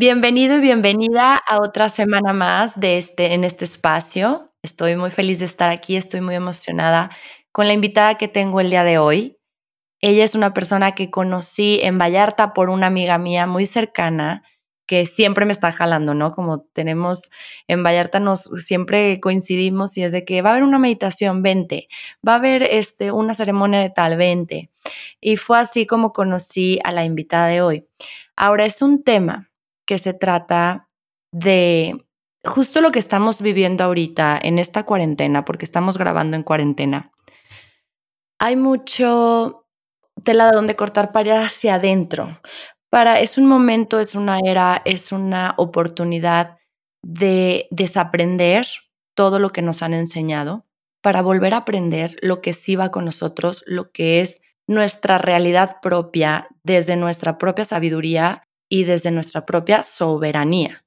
Bienvenido y bienvenida a otra semana más de este, en este espacio. Estoy muy feliz de estar aquí, estoy muy emocionada con la invitada que tengo el día de hoy. Ella es una persona que conocí en Vallarta por una amiga mía muy cercana que siempre me está jalando, ¿no? Como tenemos en Vallarta, nos siempre coincidimos y es de que va a haber una meditación, vente, va a haber este, una ceremonia de tal, vente. Y fue así como conocí a la invitada de hoy. Ahora es un tema que se trata de justo lo que estamos viviendo ahorita en esta cuarentena, porque estamos grabando en cuarentena. Hay mucho tela de donde cortar para ir hacia adentro. Para, es un momento, es una era, es una oportunidad de desaprender todo lo que nos han enseñado para volver a aprender lo que sí va con nosotros, lo que es nuestra realidad propia, desde nuestra propia sabiduría y desde nuestra propia soberanía.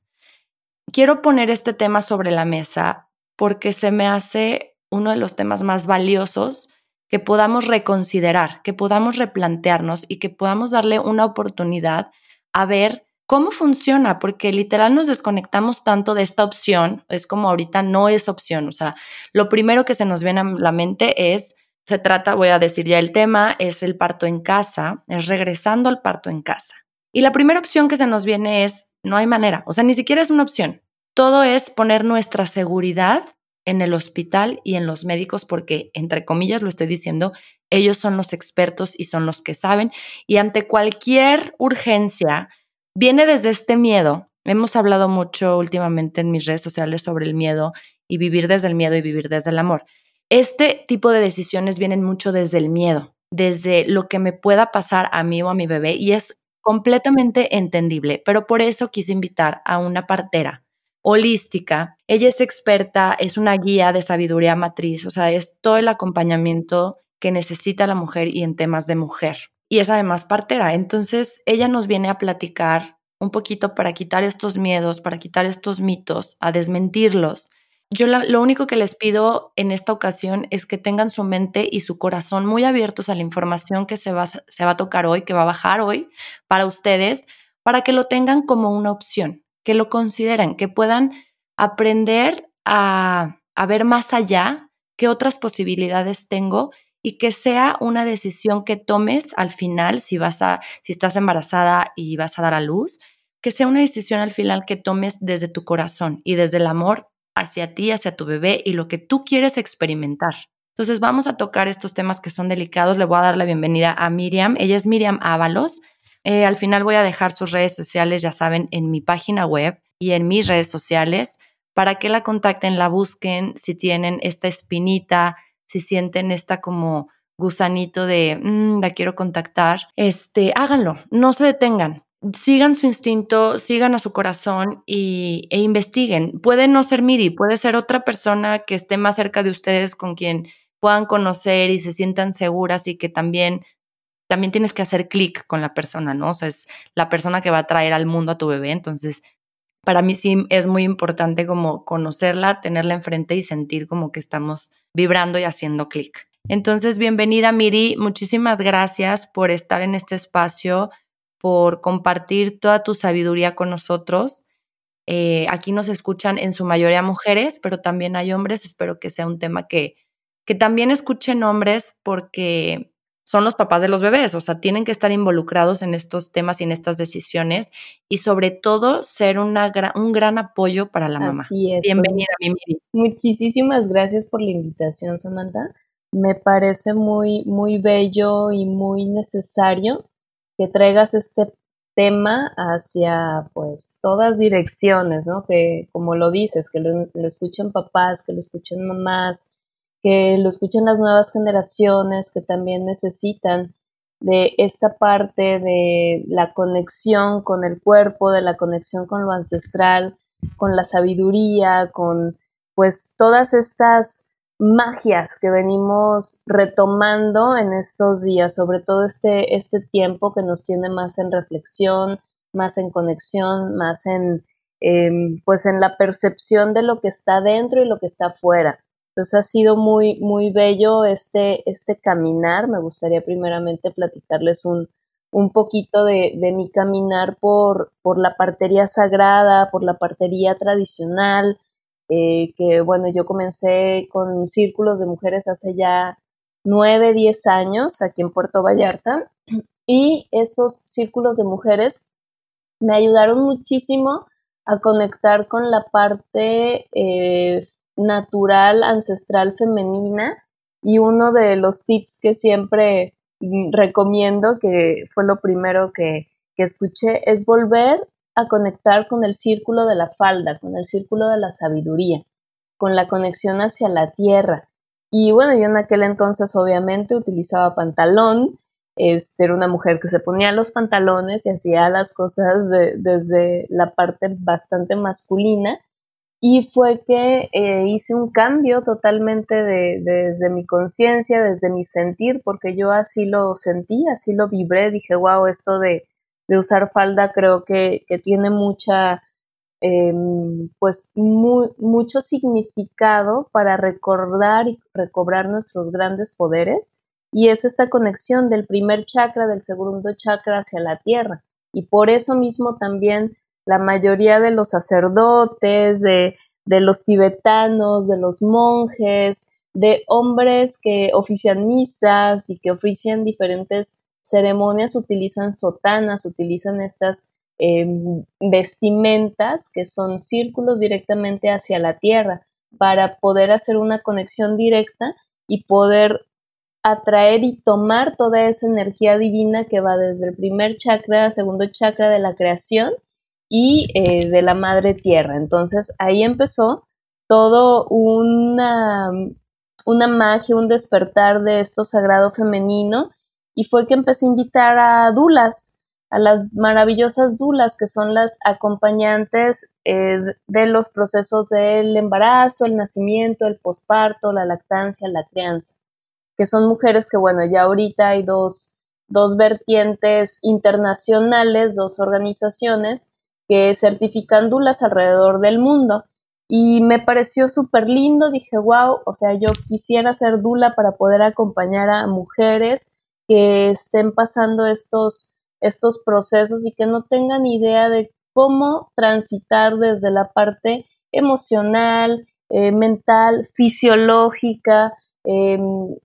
Quiero poner este tema sobre la mesa porque se me hace uno de los temas más valiosos que podamos reconsiderar, que podamos replantearnos y que podamos darle una oportunidad a ver cómo funciona, porque literal nos desconectamos tanto de esta opción, es como ahorita no es opción, o sea, lo primero que se nos viene a la mente es, se trata, voy a decir ya el tema, es el parto en casa, es regresando al parto en casa. Y la primera opción que se nos viene es, no hay manera, o sea, ni siquiera es una opción. Todo es poner nuestra seguridad en el hospital y en los médicos porque, entre comillas, lo estoy diciendo, ellos son los expertos y son los que saben. Y ante cualquier urgencia, viene desde este miedo. Hemos hablado mucho últimamente en mis redes sociales sobre el miedo y vivir desde el miedo y vivir desde el amor. Este tipo de decisiones vienen mucho desde el miedo, desde lo que me pueda pasar a mí o a mi bebé. Y es completamente entendible, pero por eso quise invitar a una partera holística. Ella es experta, es una guía de sabiduría matriz, o sea, es todo el acompañamiento que necesita la mujer y en temas de mujer. Y es además partera. Entonces, ella nos viene a platicar un poquito para quitar estos miedos, para quitar estos mitos, a desmentirlos yo lo único que les pido en esta ocasión es que tengan su mente y su corazón muy abiertos a la información que se va, se va a tocar hoy, que va a bajar hoy para ustedes, para que lo tengan como una opción, que lo consideren, que puedan aprender a, a ver más allá qué otras posibilidades tengo y que sea una decisión que tomes al final si vas a si estás embarazada y vas a dar a luz, que sea una decisión al final que tomes desde tu corazón y desde el amor hacia ti, hacia tu bebé y lo que tú quieres experimentar. Entonces vamos a tocar estos temas que son delicados. Le voy a dar la bienvenida a Miriam. Ella es Miriam Ábalos. Eh, al final voy a dejar sus redes sociales, ya saben, en mi página web y en mis redes sociales para que la contacten, la busquen, si tienen esta espinita, si sienten esta como gusanito de mm, la quiero contactar, este, háganlo, no se detengan sigan su instinto, sigan a su corazón y, e investiguen. Puede no ser Miri, puede ser otra persona que esté más cerca de ustedes con quien puedan conocer y se sientan seguras y que también, también tienes que hacer clic con la persona, ¿no? O sea, es la persona que va a traer al mundo a tu bebé. Entonces, para mí sí es muy importante como conocerla, tenerla enfrente y sentir como que estamos vibrando y haciendo clic. Entonces, bienvenida Miri, muchísimas gracias por estar en este espacio por compartir toda tu sabiduría con nosotros. Eh, aquí nos escuchan en su mayoría mujeres, pero también hay hombres. Espero que sea un tema que, que también escuchen hombres porque son los papás de los bebés, o sea, tienen que estar involucrados en estos temas y en estas decisiones y sobre todo ser una un gran apoyo para la mamá. Así es. Bienvenida, Mimi. Muchísimas gracias por la invitación, Samantha. Me parece muy, muy bello y muy necesario que traigas este tema hacia pues todas direcciones, ¿no? Que como lo dices, que lo, escuchen papás, que lo escuchen mamás, que lo escuchen las nuevas generaciones que también necesitan de esta parte de la conexión con el cuerpo, de la conexión con lo ancestral, con la sabiduría, con pues todas estas magias que venimos retomando en estos días, sobre todo este, este tiempo que nos tiene más en reflexión, más en conexión, más en, em, pues en la percepción de lo que está dentro y lo que está afuera. Entonces ha sido muy, muy bello este, este caminar. Me gustaría primeramente platicarles un, un poquito de, de, mi caminar por, por la partería sagrada, por la partería tradicional, eh, que bueno, yo comencé con círculos de mujeres hace ya nueve, diez años aquí en Puerto Vallarta y esos círculos de mujeres me ayudaron muchísimo a conectar con la parte eh, natural, ancestral, femenina y uno de los tips que siempre recomiendo, que fue lo primero que, que escuché, es volver a conectar con el círculo de la falda, con el círculo de la sabiduría, con la conexión hacia la tierra. Y bueno, yo en aquel entonces obviamente utilizaba pantalón, este, era una mujer que se ponía los pantalones y hacía las cosas desde la parte bastante masculina. Y fue que eh, hice un cambio totalmente desde mi conciencia, desde mi sentir, porque yo así lo sentí, así lo vibré, dije, wow, esto de, de usar falda creo que, tiene mucha, em, pues mucho significado para recordar y recobrar nuestros grandes poderes y es esta conexión del primer chakra, del segundo chakra hacia la tierra. Y por eso mismo también la mayoría de los sacerdotes, de, de los tibetanos, de los monjes, de hombres que ofician misas y que ofician diferentes ceremonias utilizan sotanas, utilizan estas em, vestimentas que son círculos directamente hacia la tierra para poder hacer una conexión directa y poder atraer y tomar toda esa energía divina que va desde el primer chakra, segundo chakra de la creación y eh, de la madre tierra. Entonces ahí empezó todo una, una magia, un despertar de esto sagrado femenino y fue que empecé a invitar a dulas, a las maravillosas dulas que son las acompañantes eh, de los procesos del embarazo, el nacimiento, el posparto, la lactancia, la crianza, que son mujeres que, bueno, ya ahorita hay dos, dos vertientes internacionales, dos organizaciones que certifican dulas alrededor del mundo. Y me pareció súper lindo, dije, wow, o sea, yo quisiera ser dula para poder acompañar a mujeres que estén pasando estos, estos procesos y que no tengan idea de cómo transitar desde la parte emocional, eh, mental, fisiológica, em,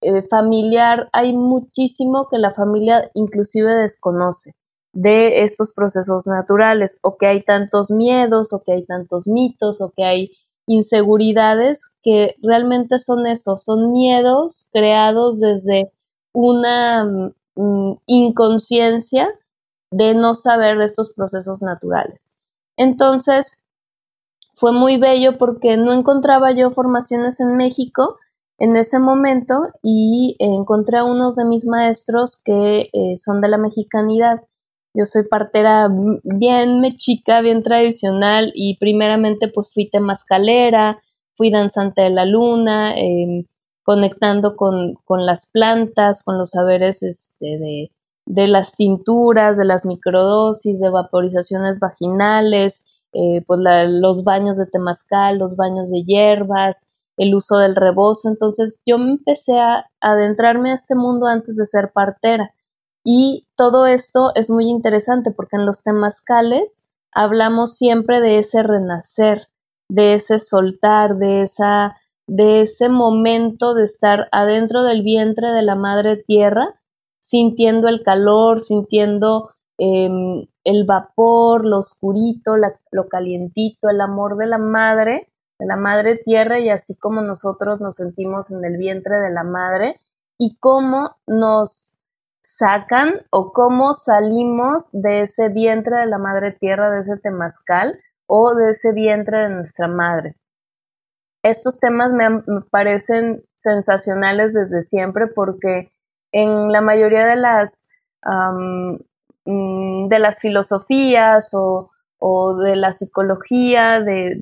eh, familiar. Hay muchísimo que la familia inclusive desconoce de estos procesos naturales o que hay tantos miedos o que hay tantos mitos o que hay inseguridades que realmente son eso, son miedos creados desde una mm, inconsciencia de no saber estos procesos naturales. Entonces, fue muy bello porque no encontraba yo formaciones en México en ese momento y encontré a unos de mis maestros que eh, son de la mexicanidad. Yo soy partera bien mechica, bien tradicional y primeramente pues fui temascalera, fui danzante de la luna, eh, conectando con, las plantas, con los saberes este, de, las tinturas, de las microdosis, de vaporizaciones vaginales, eh, pues los baños de temazcal, los baños de hierbas, el uso del rebozo. Entonces yo me empecé a adentrarme a este mundo antes de ser partera. Y todo esto es muy interesante porque en los temazcales hablamos siempre de ese renacer, de ese soltar, de esa de ese momento de estar adentro del vientre de la madre tierra, sintiendo el calor, sintiendo em, el vapor, lo oscurito, lo calientito, el amor de la madre, de la madre tierra y así como nosotros nos sentimos en el vientre de la madre y cómo nos sacan o cómo salimos de ese vientre de la madre tierra, de ese temazcal o de ese vientre de nuestra madre estos temas me, parecen sensacionales desde siempre porque en la mayoría de las, mm, de las filosofías o, o de la psicología, de,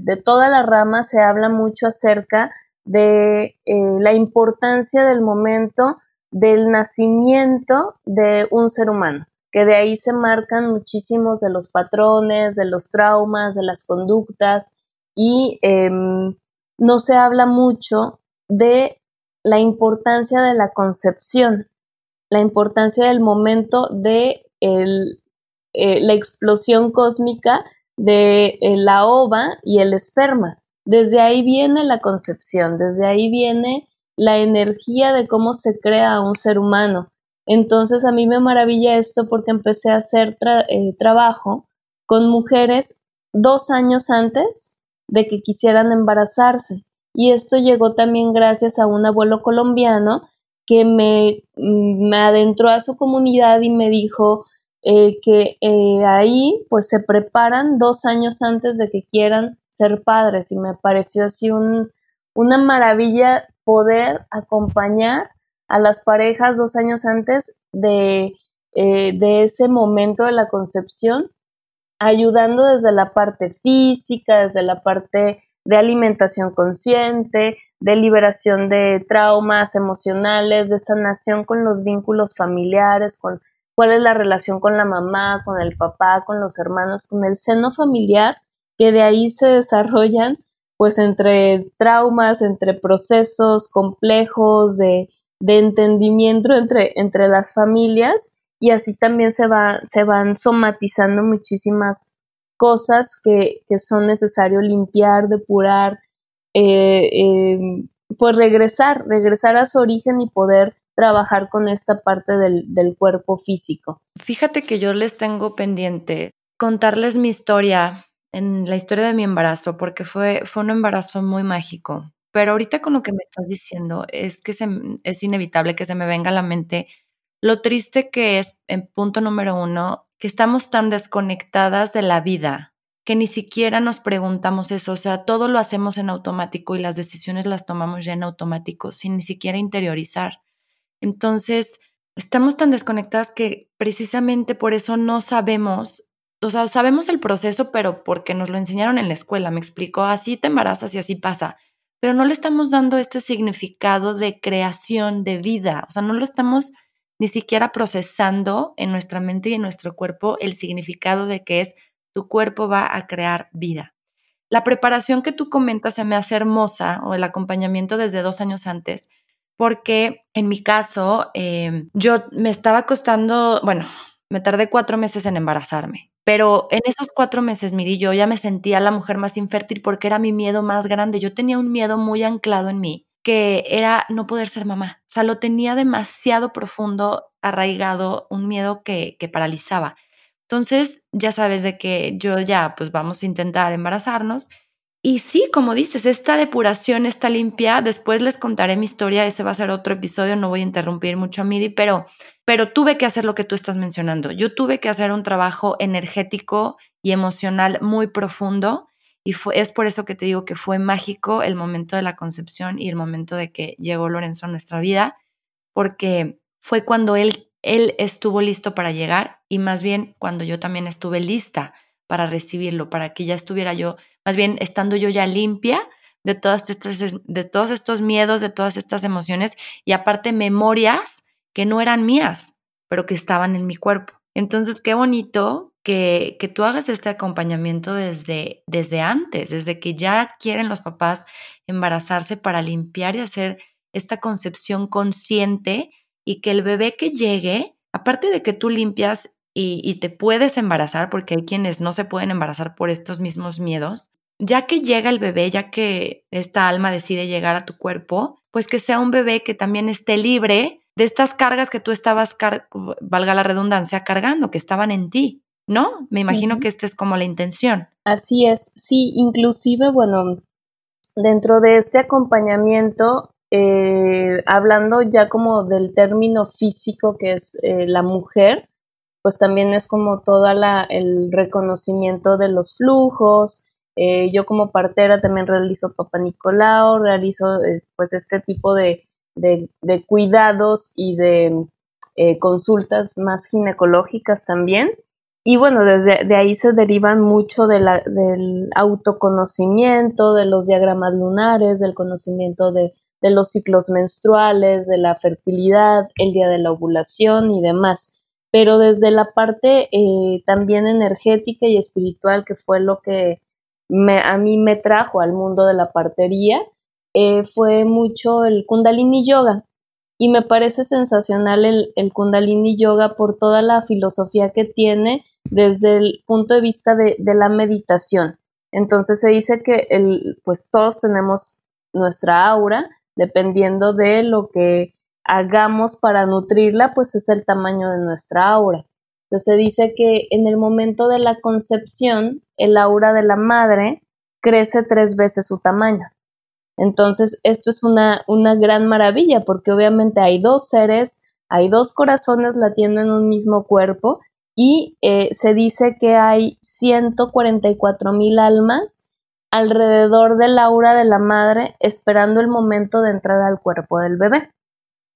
de, toda la rama, se habla mucho acerca de eh, la importancia del momento del nacimiento de un ser humano, que de ahí se marcan muchísimos de los patrones, de los traumas, de las conductas, y em, no se habla mucho de la importancia de la concepción, la importancia del momento de eh, la explosión cósmica de eh, la ova y el esperma. Desde ahí viene la concepción, desde ahí viene la energía de cómo se crea un ser humano. Entonces a mí me maravilla esto porque empecé a hacer eh, trabajo con mujeres dos años antes de que quisieran embarazarse. Y esto llegó también gracias a un abuelo colombiano que me, mm, me adentró a su comunidad y me dijo, eh, que eh, ahí pues se preparan dos años antes de que quieran ser padres y me pareció así un, una maravilla poder acompañar a las parejas dos años antes de, eh, de ese momento de la concepción, ayudando desde la parte física, desde la parte de alimentación consciente, de liberación de traumas emocionales, de sanación con los vínculos familiares, con cuál es la relación con la mamá, con el papá, con los hermanos, con el seno familiar, que de ahí se desarrollan pues entre traumas, entre procesos complejos de, entendimiento entre, entre las familias y así también se, va, se van somatizando muchísimas cosas que, son necesario limpiar, depurar, eh, eh, pues regresar, regresar a su origen y poder trabajar con esta parte del, cuerpo físico. Fíjate que yo les tengo pendiente contarles mi historia, en la historia de mi embarazo, porque fue, fue un embarazo muy mágico. Pero ahorita con lo que me estás diciendo es que se, es inevitable que se me venga a la mente lo triste que es, en punto número uno, que estamos tan desconectadas de la vida que ni siquiera nos preguntamos eso, o sea, todo lo hacemos en automático y las decisiones las tomamos ya en automático, sin ni siquiera interiorizar. Entonces, estamos tan desconectadas que precisamente por eso no sabemos, o sea, sabemos el proceso, pero porque nos lo enseñaron en la escuela, me explicó, así te embarazas y así pasa, pero no le estamos dando este significado de creación de vida, o sea, no lo estamos ni siquiera procesando en nuestra mente y en nuestro cuerpo el significado de que es tu cuerpo va a crear vida. La preparación que tú comentas se me hace hermosa, o el acompañamiento desde dos años antes, porque en mi caso em, yo me estaba costando, bueno, me tardé cuatro meses en embarazarme, pero en esos cuatro meses, miri, yo ya me sentía la mujer más infértil porque era mi miedo más grande. Yo tenía un miedo muy anclado en mí, que era no poder ser mamá. O sea, lo tenía demasiado profundo, arraigado, un miedo que, que paralizaba. Entonces, ya sabes de que yo ya, pues vamos a intentar embarazarnos y sí, como dices, esta depuración, esta limpia, después les contaré mi historia, ese va a ser otro episodio, no voy a interrumpir mucho a Miri, pero, pero tuve que hacer lo que tú estás mencionando. Yo tuve que hacer un trabajo energético y emocional muy profundo y fue, es por eso que te digo que fue mágico el momento de la concepción y el momento de que llegó Lorenzo a nuestra vida, porque fue cuando él, él estuvo listo para llegar y más bien cuando yo también estuve lista para recibirlo, para que ya estuviera yo, más bien estando yo ya limpia de, todas estas, de todos estos miedos, de todas estas emociones y aparte memorias que no eran mías, pero que estaban en mi cuerpo. Entonces, qué bonito que, que tú hagas este acompañamiento desde, desde antes, desde que ya quieren los papás embarazarse para limpiar y hacer esta concepción consciente y que el bebé que llegue, aparte de que tú limpias y, te puedes embarazar, porque hay quienes no se pueden embarazar por estos mismos miedos, ya que llega el bebé, ya que esta alma decide llegar a tu cuerpo, pues que sea un bebé que también esté libre de estas cargas que tú estabas, valga la redundancia, cargando, que estaban en ti, ¿no? Me imagino que esta es como la intención. Así es, sí, inclusive, bueno, dentro de este acompañamiento, eh, hablando ya como del término físico que es eh, la mujer, pues también es como todo el reconocimiento de los flujos. Eh, yo como partera también realizo Papa Nicolau, realizo eh, pues este tipo de, cuidados y de consultas más ginecológicas también. Y bueno, desde de ahí se derivan mucho del autoconocimiento, de los diagramas lunares, del conocimiento de, de los ciclos menstruales, de la fertilidad, el día de la ovulación y demás. Pero desde la parte eh, también energética y espiritual, que fue lo que me, a mí me trajo al mundo de la partería, eh, fue mucho el kundalini yoga. Y me parece sensacional el, el, kundalini yoga por toda la filosofía que tiene desde el punto de vista de, la meditación. Entonces se dice que el, pues todos tenemos nuestra aura, dependiendo de lo que hagamos para nutrirla, pues es el tamaño de nuestra aura. Entonces dice que en el momento de la concepción, el aura de la madre crece tres veces su tamaño. Entonces, esto es una, una gran maravilla porque obviamente hay dos seres, hay dos corazones latiendo en un mismo cuerpo y eh, se dice que hay 144 mil almas alrededor del aura de la madre esperando el momento de entrar al cuerpo del bebé.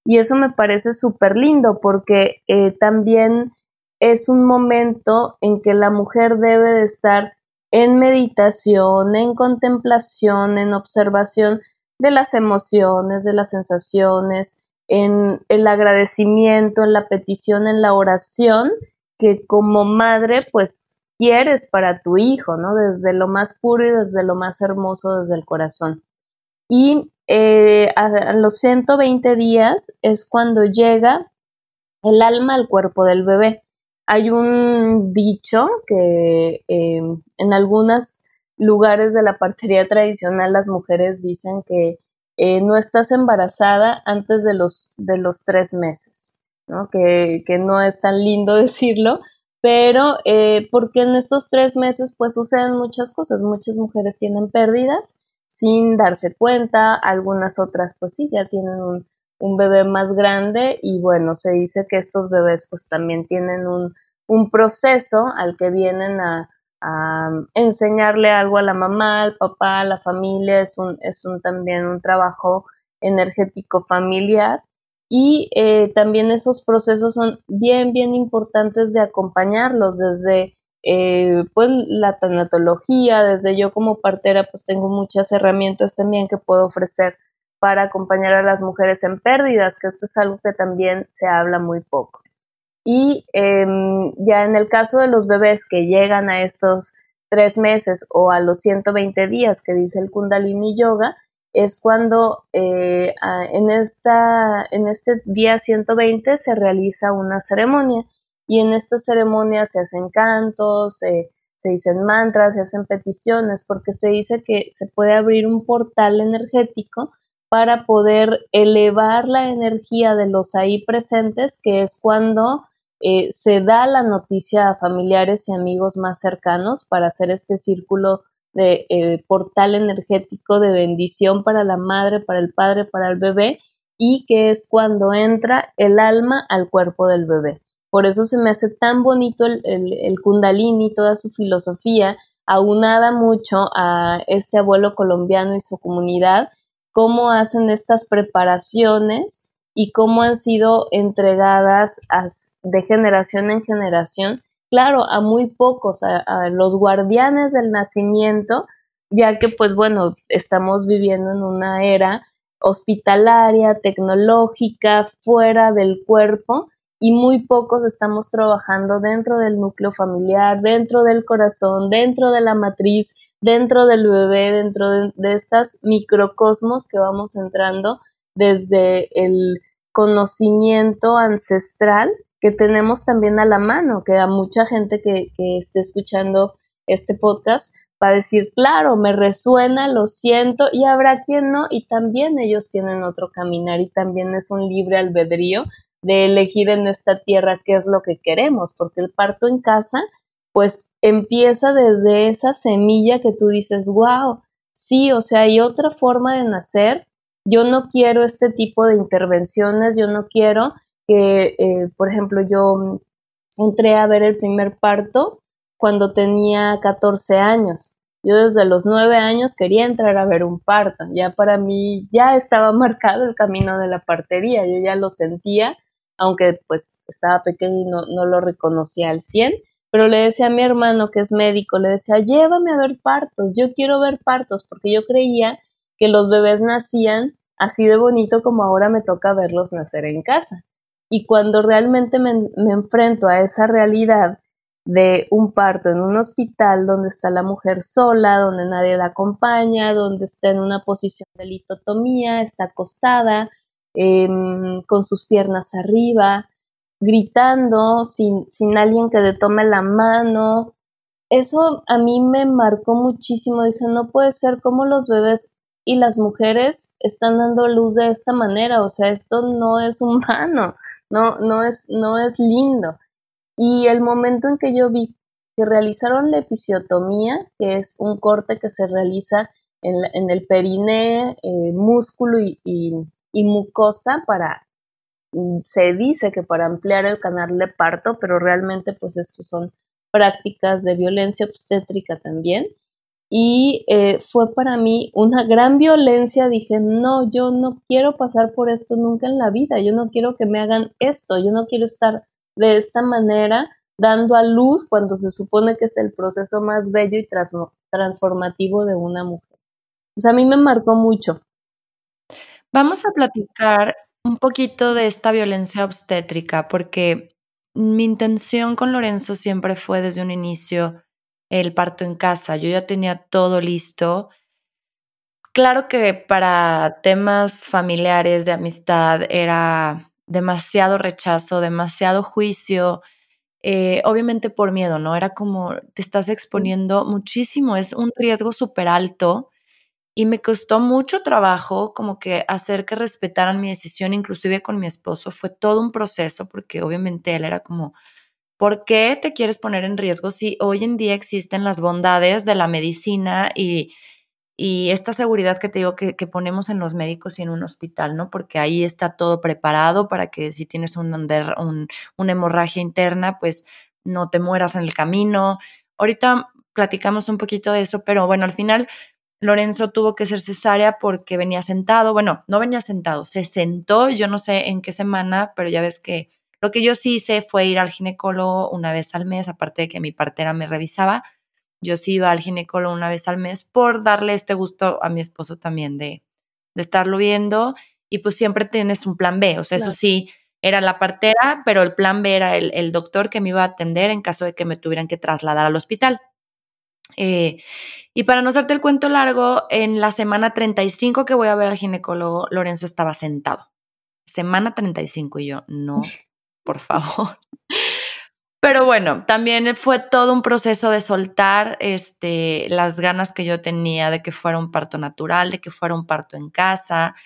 Y eso me parece súper lindo porque eh, también es un momento en que la mujer debe de estar en meditación, en contemplación, en observación de las emociones, de las sensaciones, en el agradecimiento, en la petición, en la oración, que como madre pues quieres para tu hijo, ¿no? Desde lo más puro y desde lo más hermoso, desde el corazón. Y eh, a, los 120 días es cuando llega el alma al cuerpo del bebé. Hay un dicho que em, en algunos lugares de la partería tradicional las mujeres dicen que eh, no estás embarazada antes de los, de los tres meses, ¿no? Que, que no es tan lindo decirlo, pero eh, porque en estos tres meses pues suceden muchas cosas, muchas mujeres tienen pérdidas sin darse cuenta, algunas otras pues sí, ya tienen un, bebé más grande y bueno, se dice que estos bebés pues también tienen un, un proceso al que vienen a, a, enseñarle algo a la mamá, al papá, a la familia, es un, es un también un trabajo energético familiar y eh, también esos procesos son bien, bien importantes de acompañarlos desde eh, pues la tanatología, desde yo como partera pues tengo muchas herramientas también que puedo ofrecer para acompañar a las mujeres en pérdidas, que esto es algo que también se habla muy poco. Y em, ya en el caso de los bebés que llegan a estos tres meses o a los 120 días que dice el Kundalini Yoga, es cuando eh, en, esta, en este día 120 se realiza una ceremonia y en esta ceremonia se hacen cantos, se dicen mantras, se hacen peticiones, porque se dice que se puede abrir un portal energético para poder elevar la energía de los ahí presentes, que es cuando eh, se da la noticia a familiares y amigos más cercanos para hacer este círculo de eh, portal energético de bendición para la madre, para el padre, para el bebé y que es cuando entra el alma al cuerpo del bebé. Por eso se me hace tan bonito el, el, kundalini, toda su filosofía, aunada mucho a este abuelo colombiano y su comunidad, cómo hacen estas preparaciones y cómo han sido entregadas de generación en generación claro, a muy pocos, a, los guardianes del nacimiento, ya que pues bueno, estamos viviendo en una era hospitalaria, tecnológica, fuera del cuerpo y muy pocos estamos trabajando dentro del núcleo familiar, dentro del corazón, dentro de la matriz, dentro del bebé, dentro de, de estas microcosmos que vamos entrando desde el conocimiento ancestral que tenemos también a la mano, que a mucha gente que, que esté escuchando este podcast va a decir, claro, me resuena, lo siento, y habrá quien no, y también ellos tienen otro caminar y también es un libre albedrío de elegir en esta tierra qué es lo que queremos, porque el parto en casa, pues empieza desde esa semilla que tú dices, wow, sí, o sea, hay otra forma de nacer, yo no quiero este tipo de intervenciones, yo no quiero eh, por ejemplo, yo entré a ver el primer parto cuando tenía 14 años. Yo desde los 9 años quería entrar a ver un parto. Ya para mí ya estaba marcado el camino de la partería. Yo ya lo sentía, aunque pues estaba pequeño y no, no lo reconocía al 100, pero le decía a mi hermano que es médico, le decía, llévame a ver partos, yo quiero ver partos, porque yo creía que los bebés nacían así de bonito como ahora me toca verlos nacer en casa. Y cuando realmente me, me enfrento a esa realidad de un parto en un hospital donde está la mujer sola, donde nadie la acompaña, donde está en una posición de litotomía, está acostada, em, con sus piernas arriba, gritando, sin, sin alguien que le tome la mano. Eso a mí me marcó muchísimo. Dije, no puede ser como los bebés y las mujeres están dando luz de esta manera. O sea, esto no es humano, no, no, es, no es lindo. Y el momento en que yo vi que realizaron la episiotomía, que es un corte que se realiza en, el periné, eh, músculo y mucosa para Mm, se dice que para ampliar el canal de parto, pero realmente pues estos son prácticas de violencia obstétrica también. Y eh, fue para mí una gran violencia. Dije, no, yo no quiero pasar por esto nunca en la vida. Yo no quiero que me hagan esto. Yo no quiero estar de esta manera dando a luz cuando se supone que es el proceso más bello y transformativo de una mujer. Pues a mí me marcó mucho. Vamos a platicar un poquito de esta violencia obstétrica, porque mi intención con Lorenzo siempre fue desde un inicio el parto en casa. Yo ya tenía todo listo. Claro que para temas familiares de amistad era demasiado rechazo, demasiado juicio, eh, obviamente por miedo, ¿no? Era como te estás exponiendo muchísimo, es un riesgo súper alto y me costó mucho trabajo como que hacer que respetaran mi decisión, inclusive con mi esposo. Fue todo un proceso porque obviamente él era como, ¿por qué te quieres poner en riesgo si hoy en día existen las bondades de la medicina y, y esta seguridad que te digo que, ponemos en los médicos y en un hospital, ¿no? Porque ahí está todo preparado para que si tienes un, un, una hemorragia interna, pues no te mueras en el camino. Ahorita platicamos un poquito de eso, pero bueno, al final Lorenzo tuvo que ser cesárea porque venía sentado. Bueno, no venía sentado, se sentó, yo no sé en qué semana, pero ya ves que lo que yo sí hice fue ir al ginecólogo una vez al mes, aparte de que mi partera me revisaba. Yo sí iba al ginecólogo una vez al mes por darle este gusto a mi esposo también de, de estarlo viendo. Y pues siempre tienes un plan B, o sea, eso sí, era la partera, pero el plan B era el, el doctor que me iba a atender en caso de que me tuvieran que trasladar al hospital. Eh, y para no hacerte el cuento largo, en la semana 35 que voy a ver al ginecólogo, Lorenzo estaba sentado. Semana 35 y yo, no, por favor. Pero bueno, también fue todo un proceso de soltar este, las ganas que yo tenía de que fuera un parto natural, de que fuera un parto en casa,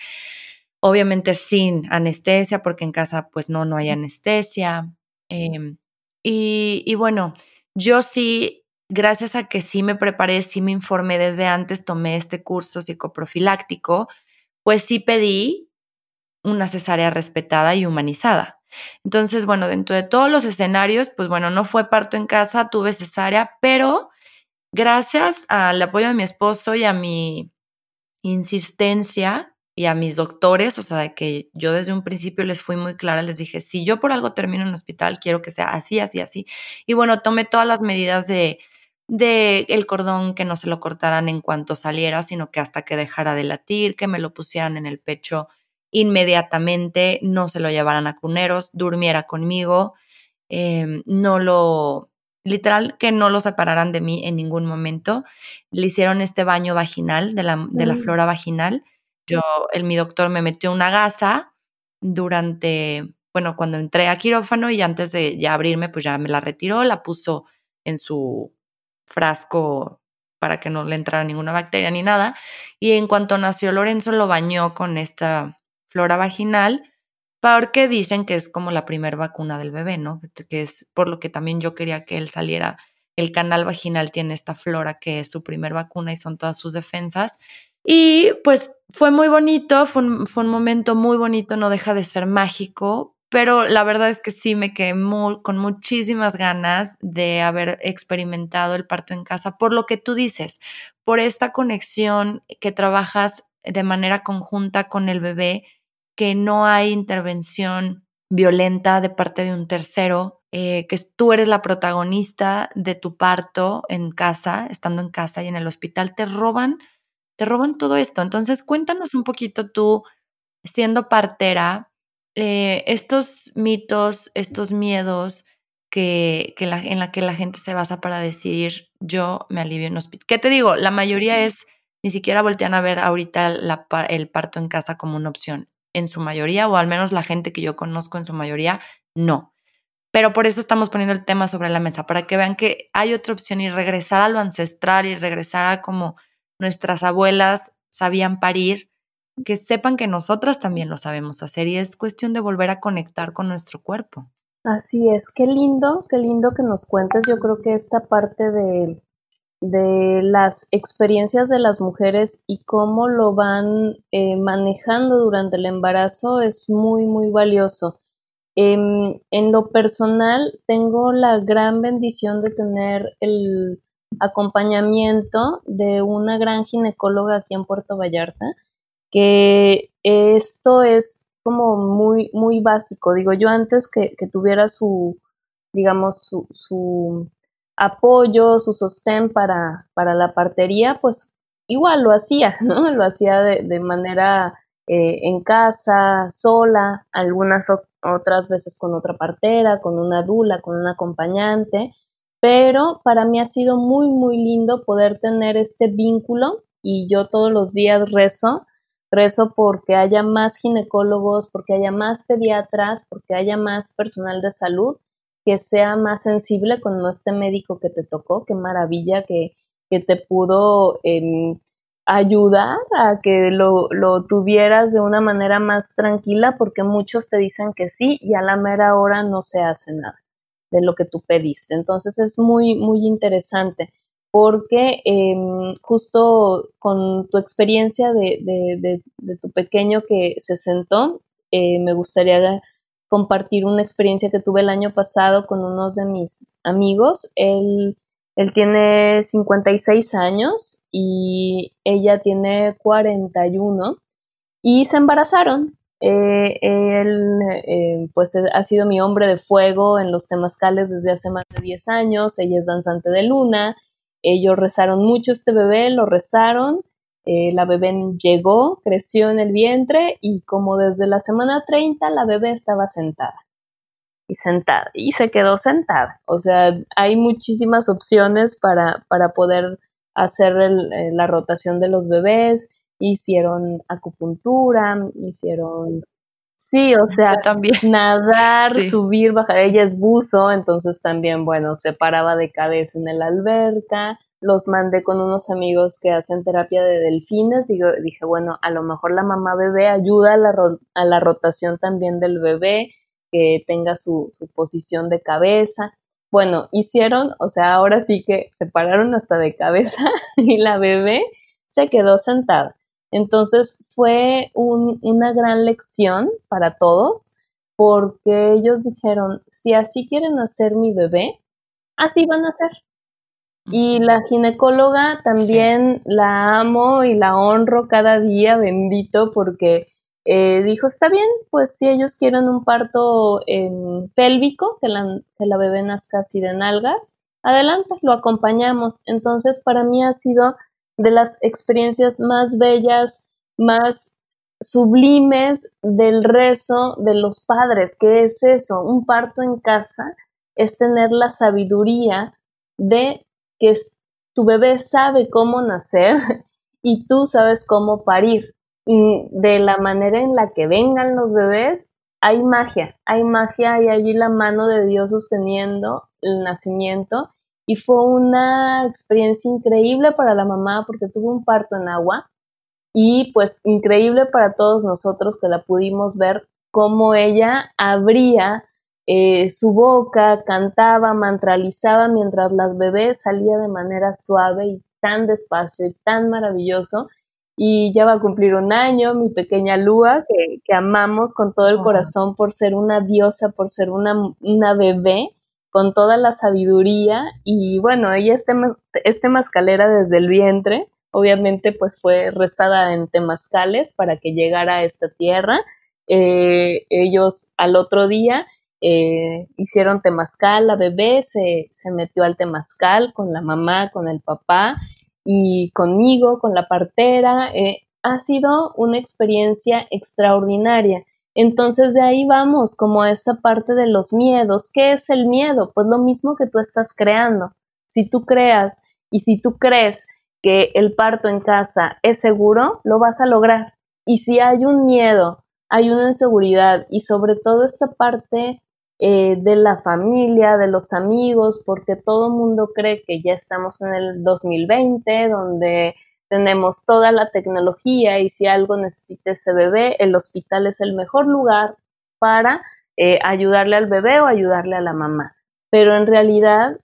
obviamente sin anestesia, porque en casa pues no, no hay anestesia. Em, y, y bueno, yo sí gracias a que sí me preparé, sí me informé desde antes, tomé este curso psicoprofiláctico, pues sí pedí una cesárea respetada y humanizada. Entonces, bueno, dentro de todos los escenarios, pues bueno, no fue parto en casa, tuve cesárea, pero gracias al apoyo de mi esposo y a mi insistencia, y a mis doctores, o sea, de que yo desde un principio les fui muy clara, les dije, si yo por algo termino en el hospital, quiero que sea así, así, así. Y bueno, tomé todas las medidas de de el cordón que no se lo cortaran en cuanto saliera, sino que hasta que dejara de latir, que me lo pusieran en el pecho inmediatamente, no se lo llevaran a cuneros, durmiera conmigo, em, no lo, literal, que no lo separaran de mí en ningún momento. Le hicieron este baño vaginal de la, de la flora vaginal. Yo, el, mi doctor me metió una gasa durante, bueno, cuando entré a quirófano y antes de ya abrirme, pues ya me la retiró, la puso en su frasco para que no le entrara ninguna bacteria ni nada. Y en cuanto nació Lorenzo, lo bañó con esta flora vaginal, porque dicen que es como la primera vacuna del bebé, ¿no? Que es por lo que también yo quería que él saliera. El canal vaginal tiene esta flora que es su primer vacuna y son todas sus defensas. Y pues fue muy bonito, fue un, fue un momento muy bonito, no deja de ser mágico, pero la verdad es que sí me quedé con muchísimas ganas de haber experimentado el parto en casa, por lo que tú dices, por esta conexión que trabajas de manera conjunta con el bebé, que no hay intervención violenta de parte de un tercero, eh, que tú eres la protagonista de tu parto en casa, estando en casa y en el hospital, te roban, te roban todo esto. Entonces, cuéntanos un poquito tú, siendo partera, eh, estos mitos, estos miedos que, que la, en la que la gente se basa para decidir yo me alivio en hospital. ¿Qué te digo? La mayoría es, ni siquiera voltean a ver ahorita el parto en casa como una opción en su mayoría, o al menos la gente que yo conozco en su mayoría, no. Pero por eso estamos poniendo el tema sobre la mesa, para que vean que hay otra opción y regresar a lo ancestral y regresar a como nuestras abuelas sabían parir, que sepan que nosotras también lo sabemos hacer y es cuestión de volver a conectar con nuestro cuerpo. Así es, qué lindo, qué lindo que nos cuentes. Yo creo que esta parte de, de las experiencias de las mujeres y cómo lo van eh, manejando durante el embarazo es muy, muy valioso. Em, en lo personal, tengo la gran bendición de tener el acompañamiento de una gran ginecóloga aquí en Puerto Vallarta, que esto es como muy, muy básico. Digo, yo antes que, tuviera su, digamos, su apoyo, su sostén para, para la partería, pues igual lo hacía, ¿no? Lo hacía de, manera eh, en casa, sola, algunas otras veces con otra partera, con una dula, con un acompañante, pero para mí ha sido muy, muy lindo poder tener este vínculo y yo todos los días rezo, rezo porque haya más ginecólogos, porque haya más pediatras, porque haya más personal de salud que sea más sensible con este médico que te tocó. Qué maravilla que, te pudo em, ayudar a que lo, lo, tuvieras de una manera más tranquila, porque muchos te dicen que sí y a la mera hora no se hace nada de lo que tú pediste. Entonces es muy, muy interesante porque em, justo con tu experiencia de, de, de, tu pequeño que se sentó, eh, me gustaría compartir una experiencia que tuve el año pasado con uno de mis amigos. Él, él tiene 56 años y ella tiene 41 y se embarazaron. Eh, él eh, pues ha sido mi hombre de fuego en los temazcales desde hace más de 10 años, ella es danzante de luna, ellos rezaron mucho este bebé, lo rezaron eh, la bebé llegó, creció en el vientre y como desde la semana 30 la bebé estaba sentada y sentada y se quedó sentada. O sea, hay muchísimas opciones para, para poder hacer eh, la rotación de los bebés. Hicieron acupuntura, hicieron... Sí, o sea, también. nadar, subir, bajar. Ella es buzo, entonces también, bueno, se paraba de cabeza en la alberca los mandé con unos amigos que hacen terapia de delfines. Digo, dije, bueno, a lo mejor la mamá bebé ayuda a la, a la rotación también del bebé, que tenga su, su, posición de cabeza. Bueno, hicieron, o sea, ahora sí que se pararon hasta de cabeza y la bebé se quedó sentada. Entonces fue un, una gran lección para todos porque ellos dijeron, si así quieren hacer mi bebé, así van a ser. Y la ginecóloga también la amo y la honro cada día, bendito, porque eh, dijo, está bien, pues si ellos quieren un parto en pélvico, que la, que la bebé nazca así de nalgas, adelante, lo acompañamos. Entonces, para mí ha sido de las experiencias más bellas, más sublimes del rezo de los padres. ¿Qué es eso? Un parto en casa es tener la sabiduría de que tu bebé sabe cómo nacer y tú sabes cómo parir. Y de la manera en la que vengan los bebés, hay magia, hay magia y allí la mano de Dios sosteniendo el nacimiento. Y fue una experiencia increíble para la mamá porque tuvo un parto en agua y pues increíble para todos nosotros que la pudimos ver cómo ella abría eh, su boca, cantaba, mantralizaba mientras las bebés salía de manera suave y tan despacio y tan maravilloso. Y ya va a cumplir un año, mi pequeña Lua, que, amamos con todo el corazón por ser una diosa, por ser una, una bebé, con toda la sabiduría. Y bueno, ella es, es temascalera desde el vientre, obviamente pues fue rezada en temazcales para que llegara a esta tierra eh, ellos al otro día eh, hicieron temazcal, la bebé se, se metió al temazcal con la mamá, con el papá y conmigo, con la partera. Eh, ha sido una experiencia extraordinaria. Entonces de ahí vamos como a esta parte de los miedos. ¿Qué es el miedo? Pues lo mismo que tú estás creando. Si tú creas y si tú crees que el parto en casa es seguro, lo vas a lograr. Y si hay un miedo, hay una inseguridad y sobre todo esta parte eh, de la familia, de los amigos, porque todo el mundo cree que ya estamos en el 2020, donde tenemos toda la tecnología y si algo necesita ese bebé, el hospital es el mejor lugar para eh, ayudarle al bebé o ayudarle a la mamá. Pero en realidad,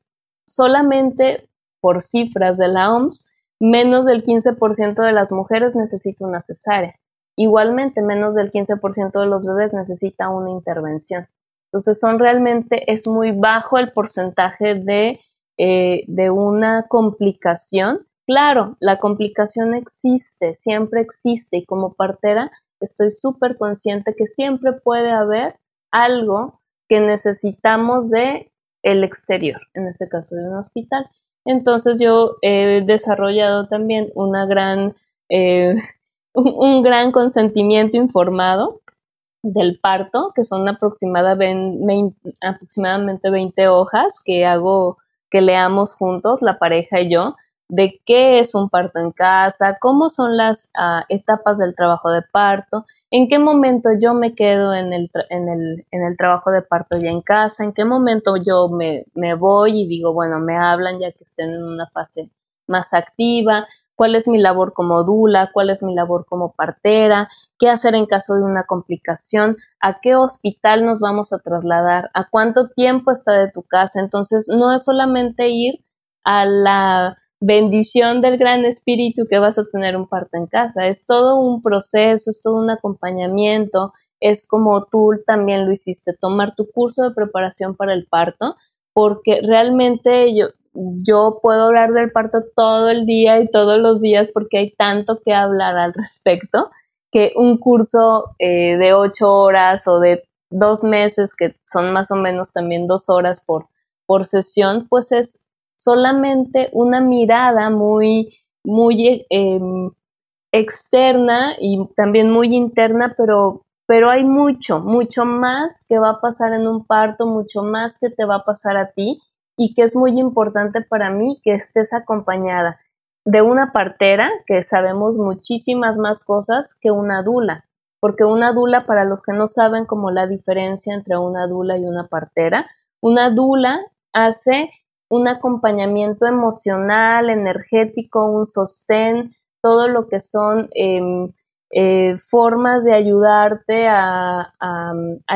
solamente por cifras de la OMS, menos del 15% de las mujeres necesita una cesárea. Igualmente, menos del 15% de los bebés necesita una intervención. Entonces son realmente, es muy bajo el porcentaje de, eh, de una complicación. Claro, la complicación existe, siempre existe y como partera estoy súper consciente que siempre puede haber algo que necesitamos de el exterior, en este caso de un hospital. Entonces yo he desarrollado también una gran, eh, un gran consentimiento informado del parto, que son aproximadamente 20 hojas que hago que leamos juntos, la pareja y yo, de qué es un parto en casa, cómo son las ah, etapas del trabajo de parto, en qué momento yo me quedo en el, en el, en el trabajo de parto ya en casa, en qué momento yo me, me voy y digo, bueno, me hablan ya que estén en una fase más activa, cuál es mi labor como dula, cuál es mi labor como partera, qué hacer en caso de una complicación, a qué hospital nos vamos a trasladar, a cuánto tiempo está de tu casa. Entonces, no es solamente ir a la bendición del gran espíritu que vas a tener un parto en casa, es todo un proceso, es todo un acompañamiento, es como tú también lo hiciste, tomar tu curso de preparación para el parto, porque realmente yo, yo puedo hablar del parto todo el día y todos los días porque hay tanto que hablar al respecto que un curso eh, de ocho horas o de dos meses, que son más o menos también dos horas por, por sesión, pues es solamente una mirada muy, muy em, externa y también muy interna, pero, pero hay mucho, mucho más que va a pasar en un parto, mucho más que te va a pasar a ti y que es muy importante para mí que estés acompañada de una partera que sabemos muchísimas más cosas que una dula, porque una dula, para los que no saben como la diferencia entre una dula y una partera, una dula hace un acompañamiento emocional, energético, un sostén, todo lo que son em, eh, formas de ayudarte a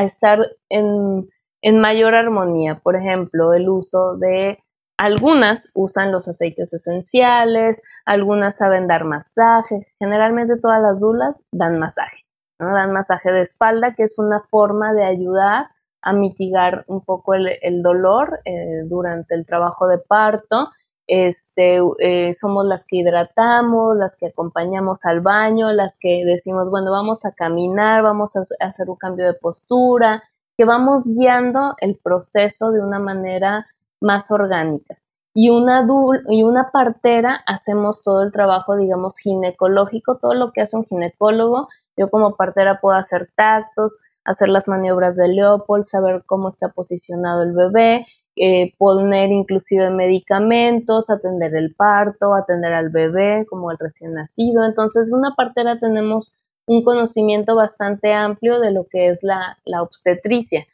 estar en en mayor armonía. Por ejemplo, el uso de algunas usan los aceites esenciales, algunas saben dar masaje. Generalmente todas las dulas dan masaje, ¿no? Dan masaje de espalda, que es una forma de ayudar a mitigar un poco el, dolor eh, durante el trabajo de parto. Este, eh, somos las que hidratamos, las que acompañamos al baño, las que decimos, bueno, vamos a caminar, vamos a hacer un cambio de postura, que vamos guiando el proceso de una manera más orgánica. Y una, y una partera hacemos todo el trabajo, digamos, ginecológico, todo lo que hace un ginecólogo. Yo como partera puedo hacer tactos, hacer las maniobras de Leopold, saber cómo está posicionado el bebé, eh, poner inclusive medicamentos, atender el parto, atender al bebé como el recién nacido. Entonces, una partera tenemos un conocimiento bastante amplio de lo que es la, obstetricia.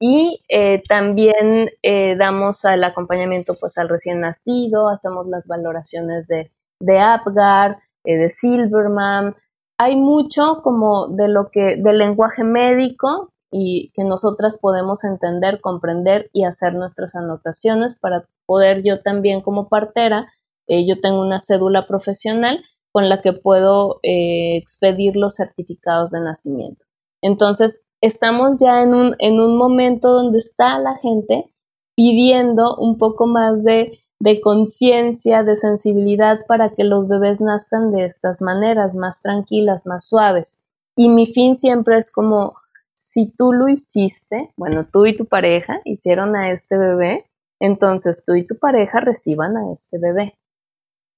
Y eh, también eh, damos el acompañamiento pues, al recién nacido, hacemos las valoraciones de, de Apgar, eh, de Silverman. Hay mucho como de lo que, del lenguaje médico y que nosotras podemos entender, comprender y hacer nuestras anotaciones para poder yo también como partera, yo tengo una cédula profesional con la que puedo eh, expedir los certificados de nacimiento. Entonces, estamos ya en un, en un momento donde está la gente pidiendo un poco más de, de conciencia, de sensibilidad para que los bebés nazcan de estas maneras, más tranquilas, más suaves. Y mi fin siempre es como, si tú lo hiciste, bueno, tú y tu pareja hicieron a este bebé, entonces tú y tu pareja reciban a este bebé.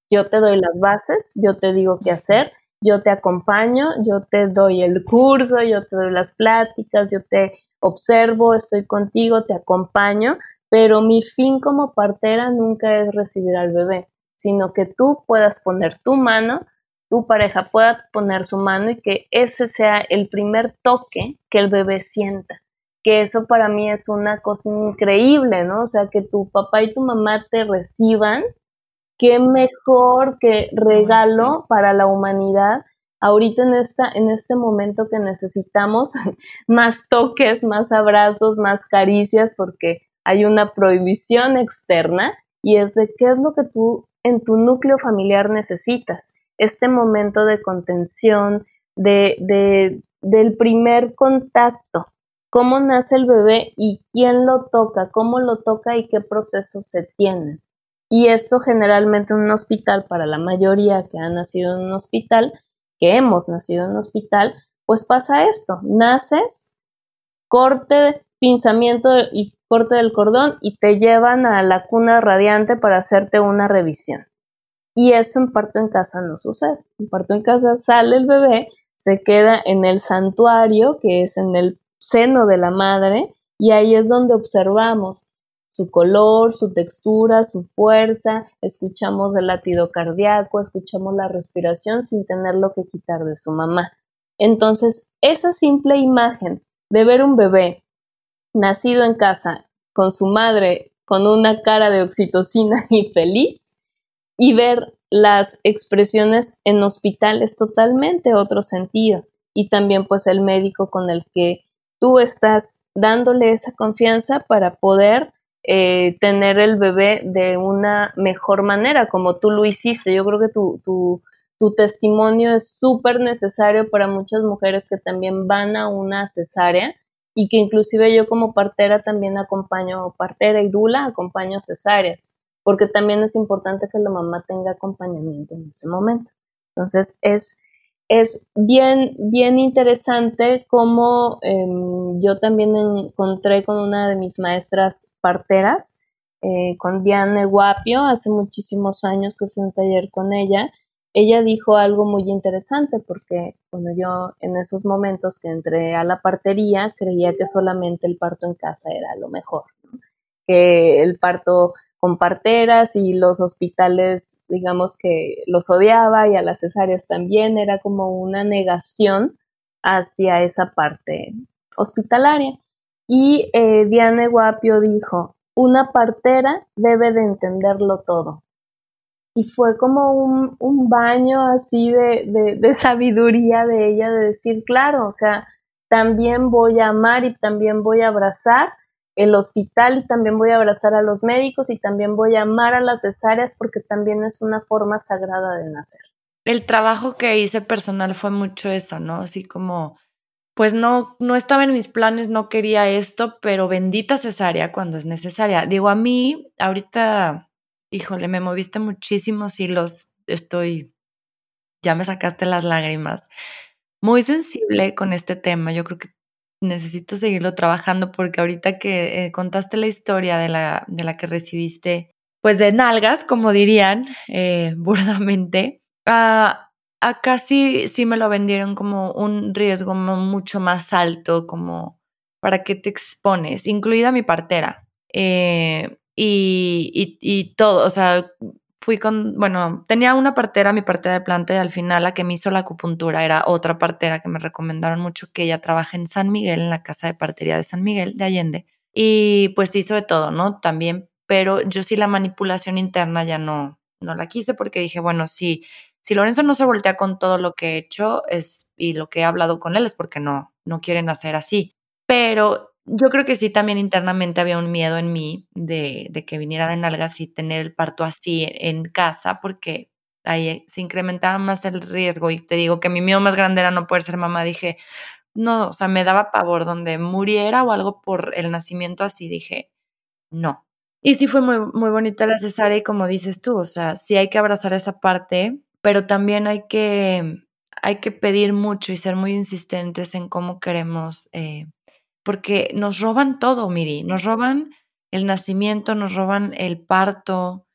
Yo te doy las bases, yo te digo qué hacer, yo te acompaño, yo te doy el curso, yo te doy las pláticas, yo te observo, estoy contigo, te acompaño, pero mi fin como partera nunca es recibir al bebé, sino que tú puedas poner tu mano, tu pareja pueda poner su mano y que ese sea el primer toque que el bebé sienta. Que eso para mí es una cosa increíble, ¿no? O sea, que tu papá y tu mamá te reciban qué mejor que regalo para la humanidad ahorita en, esta, en este momento que necesitamos más toques, más abrazos, más caricias, porque hay una prohibición externa y es de qué es lo que tú en tu núcleo familiar necesitas. Este momento de contención, de, de, del primer contacto, cómo nace el bebé y quién lo toca, cómo lo toca y qué procesos se tienen. Y esto generalmente en un hospital, para la mayoría que han nacido en un hospital, que hemos nacido en un hospital, pues pasa esto, naces, corte, pinzamiento y corte del cordón y te llevan a la cuna radiante para hacerte una revisión. Y eso en parto en casa no sucede. En parto en casa sale el bebé, se queda en el santuario, que es en el seno de la madre, y ahí es donde observamos su color, su textura, su fuerza, escuchamos el latido cardíaco, escuchamos la respiración sin tenerlo que quitar de su mamá. Entonces, esa simple imagen de ver un bebé nacido en casa con su madre con una cara de oxitocina y feliz y ver las expresiones en hospital es totalmente otro sentido. Y también pues el médico con el que tú estás dándole esa confianza para poder eh, tener el bebé de una mejor manera, como tú lo hiciste. Yo creo que tu, tu, tu testimonio es súper necesario para muchas mujeres que también van a una cesárea y que inclusive yo como partera también acompaño, partera y dula, acompaño cesáreas, porque también es importante que la mamá tenga acompañamiento en ese momento. Entonces es es bien, bien interesante cómo em, yo también encontré con una de mis maestras parteras, eh, con Diane Guapio, hace muchísimos años que fui a un taller con ella. Ella dijo algo muy interesante porque cuando yo en esos momentos que entré a la partería creía que solamente el parto en casa era lo mejor, que el parto con parteras y los hospitales, digamos que los odiaba y a las cesáreas también, era como una negación hacia esa parte hospitalaria. Y eh, Diane Guapio dijo, una partera debe de entenderlo todo. Y fue como un, baño así de, de sabiduría de ella, de decir, claro, o sea, también voy a amar y también voy a abrazar el hospital y también voy a abrazar a los médicos y también voy a amar a las cesáreas porque también es una forma sagrada de nacer. El trabajo que hice personal fue mucho eso, ¿no? Así como, pues no, no estaba en mis planes, no quería esto, pero bendita cesárea cuando es necesaria. Digo, a mí, ahorita, híjole, me moviste muchísimos hilos, estoy, ya me sacaste las lágrimas. Muy sensible con este tema, yo creo que necesito seguirlo trabajando porque ahorita que eh, contaste la historia de la, de la que recibiste, pues de nalgas, como dirían eh, burdamente, a, acá sí, sí me lo vendieron como un riesgo mucho más alto, como para que te expones, incluida mi partera. Eh, y, y, y, todo, o sea, fui con, bueno, tenía una partera, mi partera de planta, y al final la que me hizo la acupuntura era otra partera que me recomendaron mucho, que ella trabaja en San Miguel, en la casa de partería de San Miguel, de Allende. Y pues hizo de todo, ¿no? También, pero yo sí la manipulación interna ya no, no la quise porque dije, bueno, si, si Lorenzo no se voltea con todo lo que he hecho es, y lo que he hablado con él es porque no, no quieren hacer así. Pero yo creo que sí, también internamente había un miedo en mí de, que viniera de nalgas y tener el parto así en casa, porque ahí se incrementaba más el riesgo. Y te digo que mi miedo más grande era no poder ser mamá. Dije, no, o sea, me daba pavor donde muriera o algo por el nacimiento así. Dije, no. Y sí fue muy, muy bonita la cesárea y como dices tú, o sea, sí hay que abrazar esa parte, pero también hay que hay que pedir mucho y ser muy insistentes en cómo queremos, eh, porque nos roban todo, Miri, nos roban el nacimiento, nos roban el parto,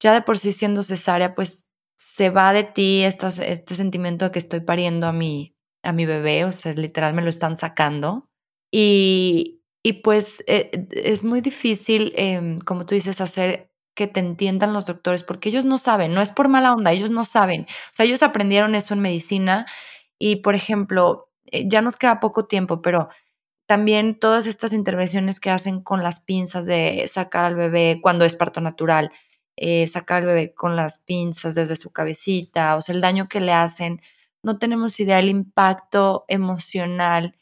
ya de por sí siendo cesárea, pues se va de ti este sentimiento de que estoy pariendo a mi, a mi bebé, o sea, literal me lo están sacando. Y, y pues eh, es muy difícil, em, como tú dices, hacer que te entiendan los doctores, porque ellos no saben, no es por mala onda, ellos no saben. O sea, ellos aprendieron eso en medicina y, por ejemplo, eh, ya nos queda poco tiempo, pero también todas estas intervenciones que hacen con las pinzas de sacar al bebé cuando es parto natural, eh, sacar al bebé con las pinzas desde su cabecita, o sea, el daño que le hacen, no tenemos idea del impacto emocional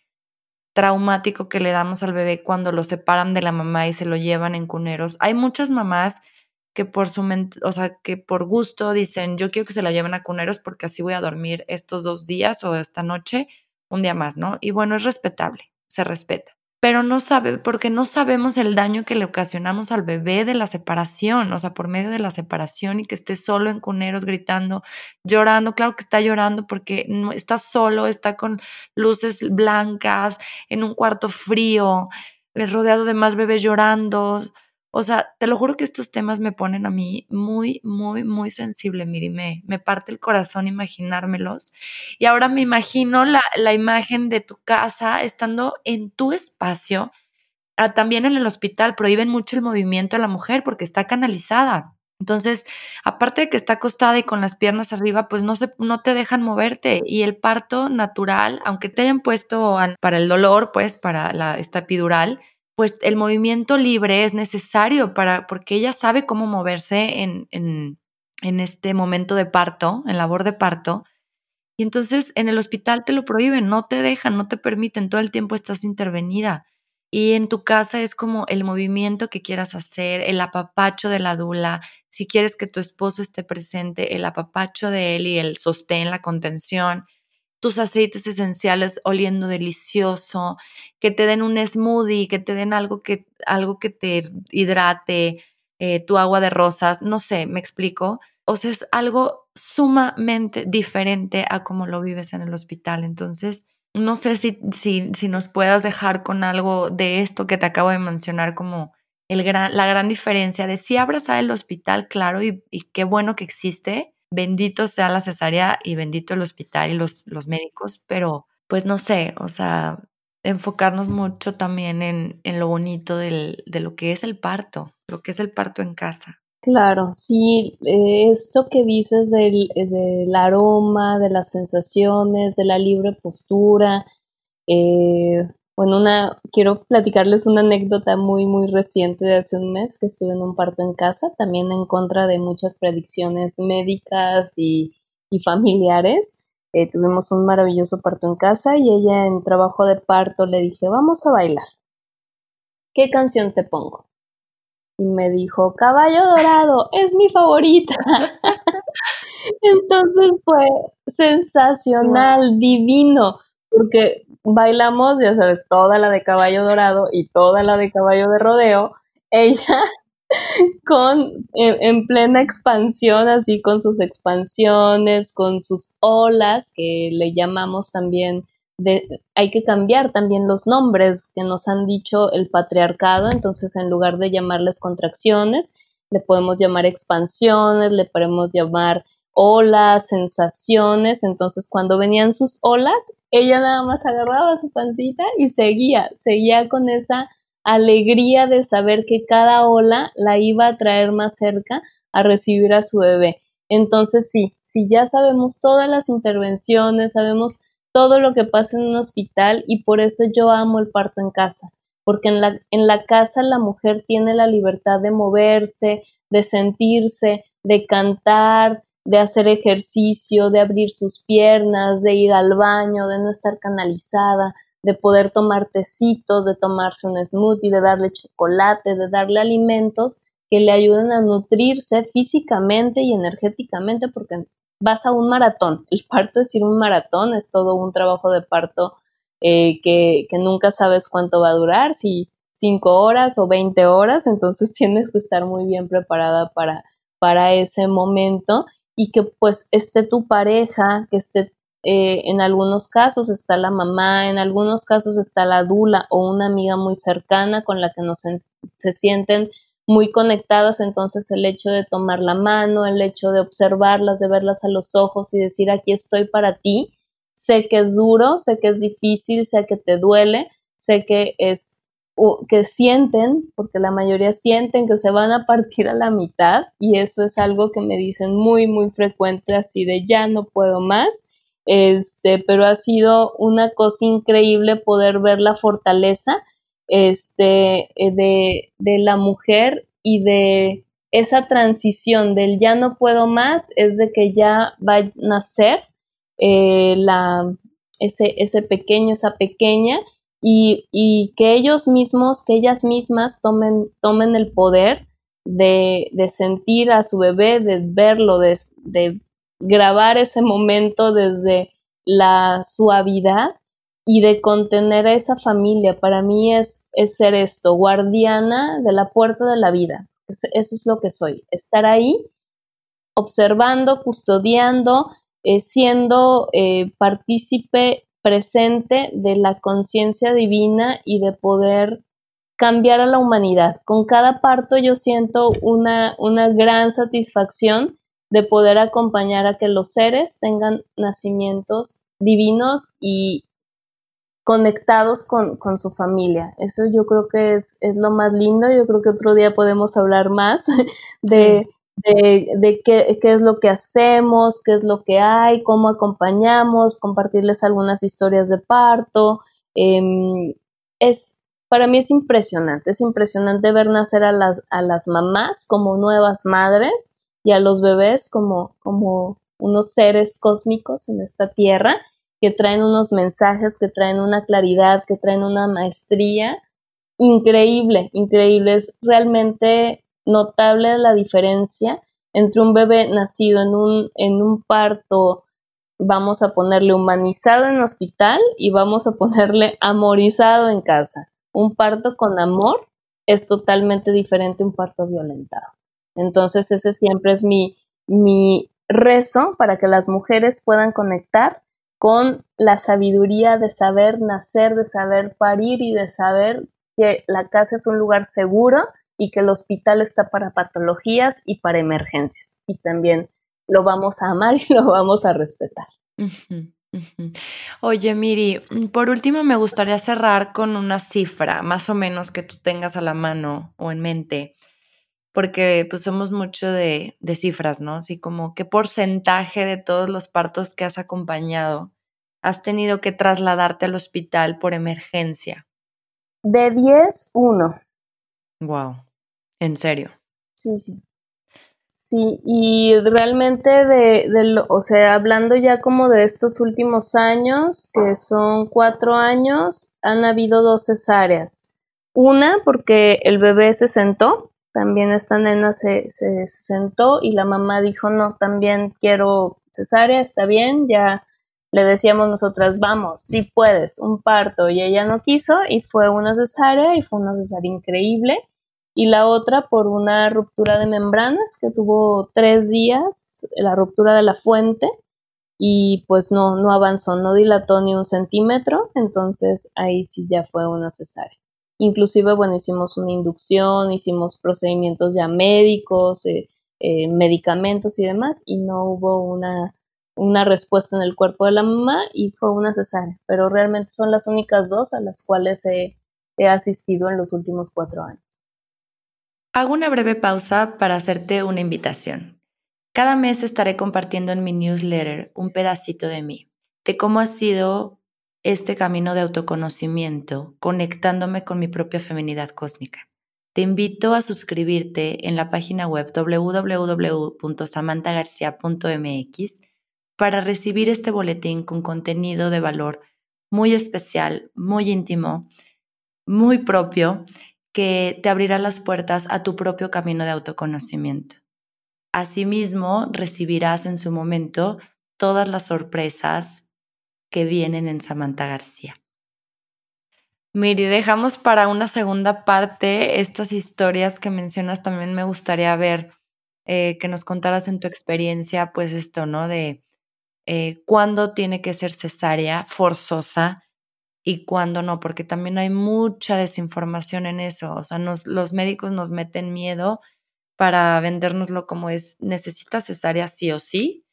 traumático que le damos al bebé cuando lo separan de la mamá y se lo llevan en cuneros. Hay muchas mamás que por su o sea, que por gusto dicen, yo quiero que se la lleven a cuneros porque así voy a dormir estos dos días o esta noche, un día más, ¿no? Y bueno, es respetable, se respeta. Pero no sabe, porque no sabemos el daño que le ocasionamos al bebé de la separación, o sea, por medio de la separación y que esté solo en cuneros gritando, llorando, claro que está llorando porque no, está solo, está con luces blancas, en un cuarto frío, rodeado de más bebés llorando, o sea, te lo juro que estos temas me ponen a mí muy, muy, muy sensible, Miri, me, parte el corazón imaginármelos. Y ahora me imagino la, la imagen de tu casa estando en tu espacio. Ah, también en el hospital prohíben mucho el movimiento a la mujer porque está canalizada. Entonces, aparte de que está acostada y con las piernas arriba, pues no, se, no te dejan moverte. Y el parto natural, aunque te hayan puesto para el dolor, pues para la, esta epidural, pues el movimiento libre es necesario para, porque ella sabe cómo moverse en, en, en este momento de parto, en labor de parto. Y entonces en el hospital te lo prohíben, no te dejan, no te permiten, todo el tiempo estás intervenida. Y en tu casa es como el movimiento que quieras hacer, el apapacho de la dula, si quieres que tu esposo esté presente, el apapacho de él y el sostén, la contención tus aceites esenciales oliendo delicioso, que te den un smoothie, que te den algo que, algo que te hidrate, eh, tu agua de rosas, no sé, me explico. O sea, es algo sumamente diferente a cómo lo vives en el hospital. Entonces, no sé si, si, si nos puedas dejar con algo de esto que te acabo de mencionar como el gran, la gran diferencia de si abrazar el hospital, claro, y qué bueno que existe, bendito sea la cesárea y bendito el hospital y los, los médicos, pero pues no sé, o sea, enfocarnos mucho también en, en lo bonito del, de lo que es el parto, lo que es el parto en casa. Claro, sí, eh, esto que dices del, eh, del, aroma, de las sensaciones, de la libre postura, eh, bueno, una, quiero platicarles una anécdota muy, muy reciente de hace un mes que estuve en un parto en casa, también en contra de muchas predicciones médicas y, familiares. Eh, tuvimos un maravilloso parto en casa y ella en trabajo de parto le dije, vamos a bailar. ¿Qué canción te pongo? Y me dijo, Caballo Dorado, es mi favorita. Entonces fue sensacional, divino, porque bailamos, ya sabes, toda la de caballo dorado y toda la de caballo de rodeo, ella con en, plena expansión, así con sus expansiones, con sus olas, que le llamamos también, de, hay que cambiar también los nombres que nos han dicho el patriarcado, entonces en lugar de llamarles contracciones, le podemos llamar expansiones, le podemos llamar olas, sensaciones. Entonces, cuando venían sus olas, ella nada más agarraba su pancita y seguía, seguía con esa alegría de saber que cada ola la iba a traer más cerca a recibir a su bebé. Entonces, sí, si ya sabemos todas las intervenciones, sabemos todo lo que pasa en un hospital y por eso yo amo el parto en casa, porque en la, en la casa la mujer tiene la libertad de moverse, de sentirse, de cantar, de hacer ejercicio, de abrir sus piernas, de ir al baño, de no estar canalizada, de poder tomar tecitos, de tomarse un smoothie, de darle chocolate, de darle alimentos que le ayuden a nutrirse físicamente y energéticamente, porque vas a un maratón. El parto es ir un maratón, es todo un trabajo de parto eh, que, que nunca sabes cuánto va a durar, si cinco horas o veinte horas, entonces tienes que estar muy bien preparada para, para ese momento y que pues esté tu pareja, que esté eh, en algunos casos está la mamá, en algunos casos está la dula o una amiga muy cercana con la que nos se sienten muy conectadas, entonces el hecho de tomar la mano, el hecho de observarlas, de verlas a los ojos y decir aquí estoy para ti, sé que es duro, sé que es difícil, sé que te duele, sé que es que sienten, porque la mayoría sienten que se van a partir a la mitad y eso es algo que me dicen muy, muy frecuente así de ya no puedo más. Este, pero ha sido una cosa increíble poder ver la fortaleza este, eh, de, de la mujer y de esa transición del ya no puedo más, es de que ya va a nacer eh, la, ese, ese pequeño, esa pequeña, y, que ellos mismos, que ellas mismas tomen, tomen el poder de, sentir a su bebé, de verlo, de, grabar ese momento desde la suavidad y de contener a esa familia. Para mí es, es ser esto, guardiana de la puerta de la vida. Eso es lo que soy, estar ahí observando, custodiando, eh, siendo eh, partícipe presente de la conciencia divina y de poder cambiar a la humanidad. Con cada parto yo siento una, una gran satisfacción de poder acompañar a que los seres tengan nacimientos divinos y conectados con, con, su familia. Eso yo creo que es, es, lo más lindo. Yo creo que otro día podemos hablar más de, de, qué, es lo que hacemos, qué es lo que hay, cómo acompañamos, compartirles algunas historias de parto. Em, es, para mí es impresionante, es impresionante ver nacer a las, a las mamás como nuevas madres y a los bebés como, como unos seres cósmicos en esta tierra que traen unos mensajes, que traen una claridad, que traen una maestría increíble, increíble. Es realmente notable la diferencia entre un bebé nacido en un, en un parto, vamos a ponerle humanizado en hospital y vamos a ponerle amorizado en casa. Un parto con amor es totalmente diferente a un parto violentado. Entonces ese siempre es mi, mi rezo para que las mujeres puedan conectar con la sabiduría de saber nacer, de saber parir y de saber que la casa es un lugar seguro y que el hospital está para patologías y para emergencias. Y también lo vamos a amar y lo vamos a respetar. Oye, Miri, por último me gustaría cerrar con una cifra, más o menos que tú tengas a la mano o en mente, porque pues somos mucho de, de cifras, ¿no? Así como qué porcentaje de todos los partos que has acompañado has tenido que trasladarte al hospital por emergencia. De 10, 1. Wow, en serio. Sí, sí. Sí, y realmente de, de o sea, hablando ya como de estos últimos años, que son cuatro años, han habido dos cesáreas. Una porque el bebé se sentó, también esta nena se, se sentó y la mamá dijo, no, también quiero cesárea, está bien, ya le decíamos nosotras, vamos, si puedes, un parto, y ella no quiso y fue una cesárea y fue una cesárea increíble. Y la otra por una ruptura de membranas que tuvo tres días, la ruptura de la fuente, y pues no, no avanzó, no dilató ni un centímetro, entonces ahí sí ya fue una cesárea. Inclusive, bueno, hicimos una inducción, hicimos procedimientos ya médicos, eh, eh, medicamentos y demás, y no hubo una una respuesta en el cuerpo de la mamá y fue una cesárea, pero realmente son las únicas dos a las cuales he, he asistido en los últimos cuatro años. Hago una breve pausa para hacerte una invitación. Cada mes estaré compartiendo en mi newsletter un pedacito de mí, de cómo ha sido este camino de autoconocimiento, conectándome con mi propia feminidad cósmica. Te invito a suscribirte en la página web www.samantagarcia.mx para recibir este boletín con contenido de valor muy especial, muy íntimo, muy propio, que te abrirá las puertas a tu propio camino de autoconocimiento. Asimismo, recibirás en su momento todas las sorpresas que vienen en Samantha García. Miri, dejamos para una segunda parte estas historias que mencionas. También me gustaría ver eh, que nos contaras en tu experiencia, pues esto, ¿no? De eh, cuándo tiene que ser cesárea forzosa y cuándo no, porque también hay mucha desinformación en eso. O sea, los médicos nos meten miedo para vendérnoslo como es, necesita cesárea sí o sí.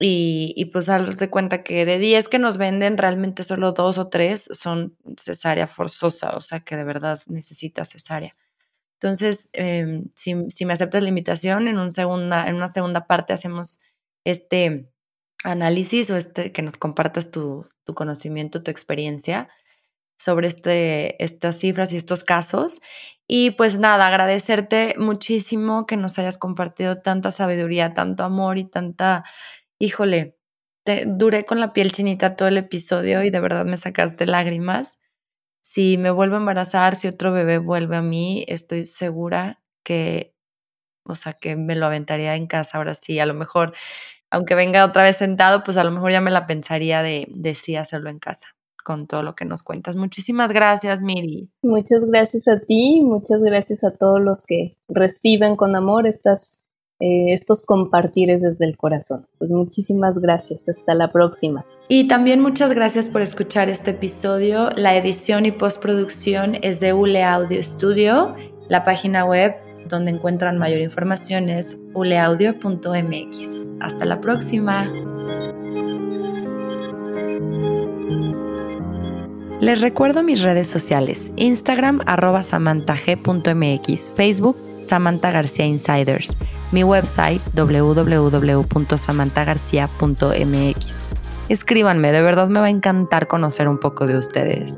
Y, y pues darse de cuenta que de 10 que nos venden, realmente solo dos o tres son cesárea forzosa, o sea que de verdad necesita cesárea. Entonces, em, si, si, me aceptas la invitación, en, un segunda, en una segunda parte hacemos este análisis o este, que nos compartas tu, tu conocimiento, tu experiencia sobre este, estas cifras y estos casos. Y pues nada, agradecerte muchísimo que nos hayas compartido tanta sabiduría, tanto amor y tanta, híjole, te, duré con la piel chinita todo el episodio y de verdad me sacaste lágrimas. Si me vuelvo a embarazar, si otro bebé vuelve a mí, estoy segura que, o sea, que me lo aventaría en casa ahora sí, a lo mejor aunque venga otra vez sentado, pues a lo mejor ya me la pensaría de, de sí hacerlo en casa con todo lo que nos cuentas. Muchísimas gracias, Miri. Muchas gracias a ti, muchas gracias a todos los que reciben con amor estas, eh, estos compartires desde el corazón. Pues muchísimas gracias, hasta la próxima. Y también muchas gracias por escuchar este episodio. La edición y postproducción es de ULE Audio Studio. La página web donde encuentran mayor información es uleaudio.mx. Hasta la próxima. Les recuerdo mis redes sociales, Instagram arroba samantag.mx, Facebook Samantha Insiders, mi website www.samanthagarcia.mx. Escríbanme, de verdad me va a encantar conocer un poco de ustedes.